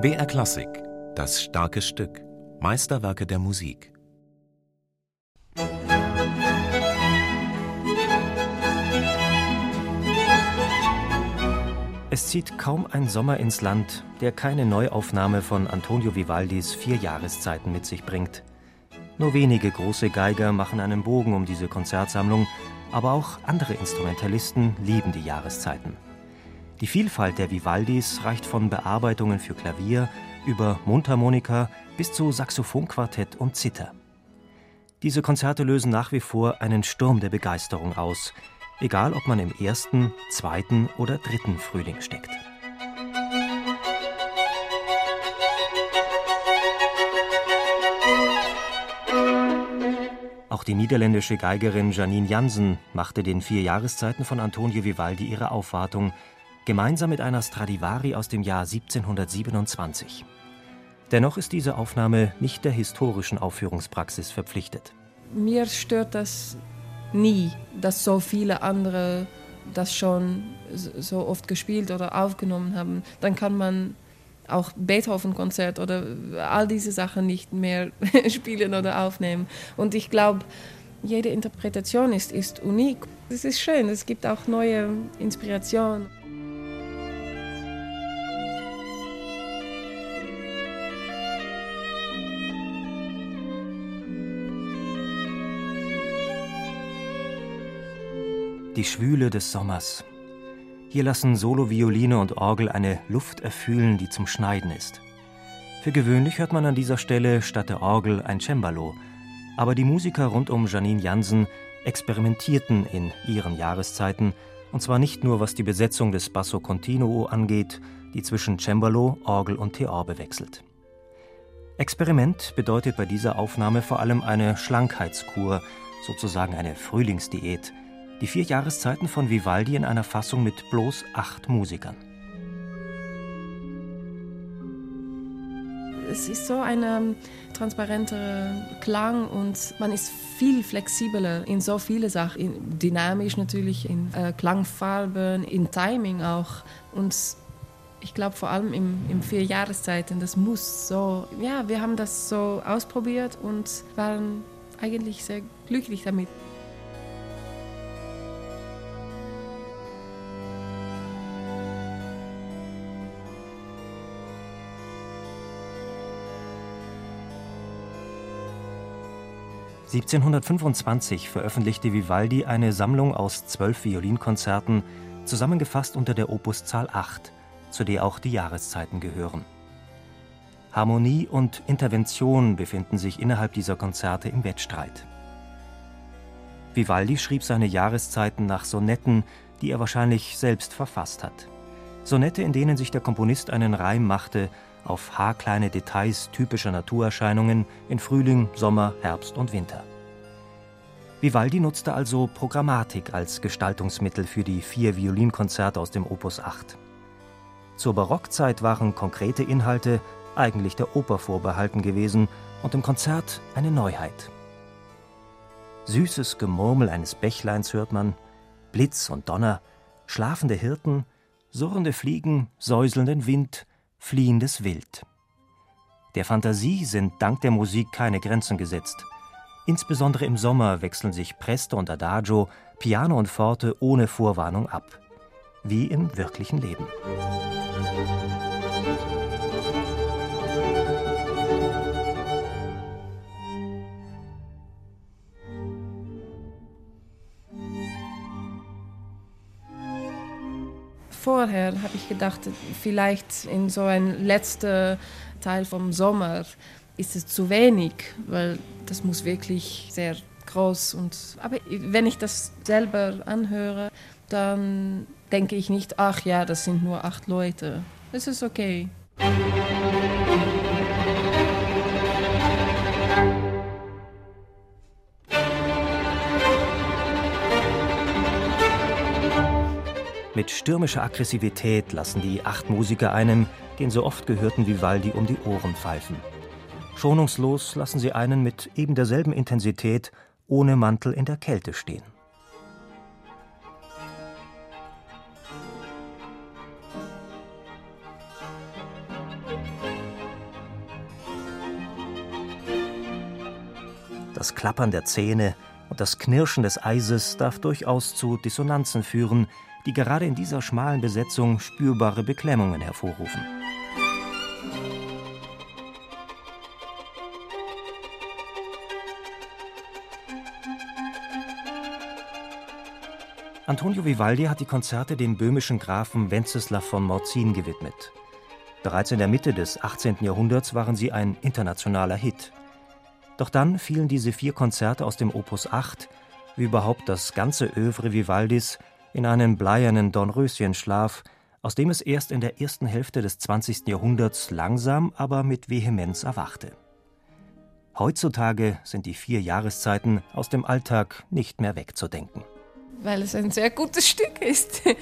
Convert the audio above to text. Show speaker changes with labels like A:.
A: BR Klassik, das starke Stück, Meisterwerke der Musik.
B: Es zieht kaum ein Sommer ins Land, der keine Neuaufnahme von Antonio Vivaldis Vier Jahreszeiten mit sich bringt. Nur wenige große Geiger machen einen Bogen um diese Konzertsammlung, aber auch andere Instrumentalisten lieben die Jahreszeiten. Die Vielfalt der Vivaldis reicht von Bearbeitungen für Klavier über Mundharmonika bis zu Saxophonquartett und Zither. Diese Konzerte lösen nach wie vor einen Sturm der Begeisterung aus, egal ob man im ersten, zweiten oder dritten Frühling steckt. Auch die niederländische Geigerin Janine Jansen machte den vier Jahreszeiten von Antonio Vivaldi ihre Aufwartung gemeinsam mit einer Stradivari aus dem Jahr 1727. Dennoch ist diese Aufnahme nicht der historischen Aufführungspraxis verpflichtet.
C: Mir stört das nie, dass so viele andere das schon so oft gespielt oder aufgenommen haben. Dann kann man auch Beethoven-Konzert oder all diese Sachen nicht mehr spielen oder aufnehmen. Und ich glaube, jede Interpretation ist, ist unik. Es ist schön, es gibt auch neue Inspirationen.
B: Die Schwüle des Sommers. Hier lassen Solo-Violine und Orgel eine Luft erfüllen, die zum Schneiden ist. Für gewöhnlich hört man an dieser Stelle statt der Orgel ein Cembalo, aber die Musiker rund um Janine Jansen experimentierten in ihren Jahreszeiten, und zwar nicht nur was die Besetzung des Basso Continuo angeht, die zwischen Cembalo, Orgel und Theorbe wechselt. Experiment bedeutet bei dieser Aufnahme vor allem eine Schlankheitskur, sozusagen eine Frühlingsdiät, die vier Jahreszeiten von Vivaldi in einer Fassung mit bloß acht Musikern.
C: Es ist so ein transparenter Klang und man ist viel flexibler in so viele Sachen. In, dynamisch natürlich, in äh, Klangfarben, in Timing auch. Und ich glaube vor allem im, im vier Jahreszeiten, das muss so, ja, wir haben das so ausprobiert und waren eigentlich sehr glücklich damit.
B: 1725 veröffentlichte Vivaldi eine Sammlung aus zwölf Violinkonzerten, zusammengefasst unter der Opuszahl 8, zu der auch die Jahreszeiten gehören. Harmonie und Intervention befinden sich innerhalb dieser Konzerte im Wettstreit. Vivaldi schrieb seine Jahreszeiten nach Sonetten, die er wahrscheinlich selbst verfasst hat. Sonette, in denen sich der Komponist einen Reim machte auf haarkleine Details typischer Naturerscheinungen in Frühling, Sommer, Herbst und Winter. Vivaldi nutzte also Programmatik als Gestaltungsmittel für die vier Violinkonzerte aus dem Opus 8. Zur Barockzeit waren konkrete Inhalte eigentlich der Oper vorbehalten gewesen und im Konzert eine Neuheit. Süßes Gemurmel eines Bächleins hört man, Blitz und Donner, schlafende Hirten, surrende Fliegen, säuselnden Wind, fliehendes Wild. Der Fantasie sind dank der Musik keine Grenzen gesetzt. Insbesondere im Sommer wechseln sich Presto und Adagio, Piano und Forte ohne Vorwarnung ab. Wie im wirklichen Leben.
C: Vorher habe ich gedacht, vielleicht in so ein letzter Teil vom Sommer ist es zu wenig, weil das muss wirklich sehr groß und aber wenn ich das selber anhöre, dann denke ich nicht, ach ja, das sind nur acht Leute. Es ist okay.
B: Mit stürmischer Aggressivität lassen die acht Musiker einen, den so oft gehörten Vivaldi, um die Ohren pfeifen. Schonungslos lassen sie einen mit eben derselben Intensität ohne Mantel in der Kälte stehen. Das Klappern der Zähne und das Knirschen des Eises darf durchaus zu Dissonanzen führen, die gerade in dieser schmalen Besetzung spürbare Beklemmungen hervorrufen. Antonio Vivaldi hat die Konzerte dem böhmischen Grafen Wenceslav von Morzin gewidmet. Bereits in der Mitte des 18. Jahrhunderts waren sie ein internationaler Hit. Doch dann fielen diese vier Konzerte aus dem Opus 8, wie überhaupt das ganze Övre Vivaldis, in einen bleiernen Dornröschenschlaf, aus dem es erst in der ersten Hälfte des 20. Jahrhunderts langsam, aber mit Vehemenz erwachte. Heutzutage sind die vier Jahreszeiten aus dem Alltag nicht mehr wegzudenken.
C: Weil es ein sehr gutes Stück ist.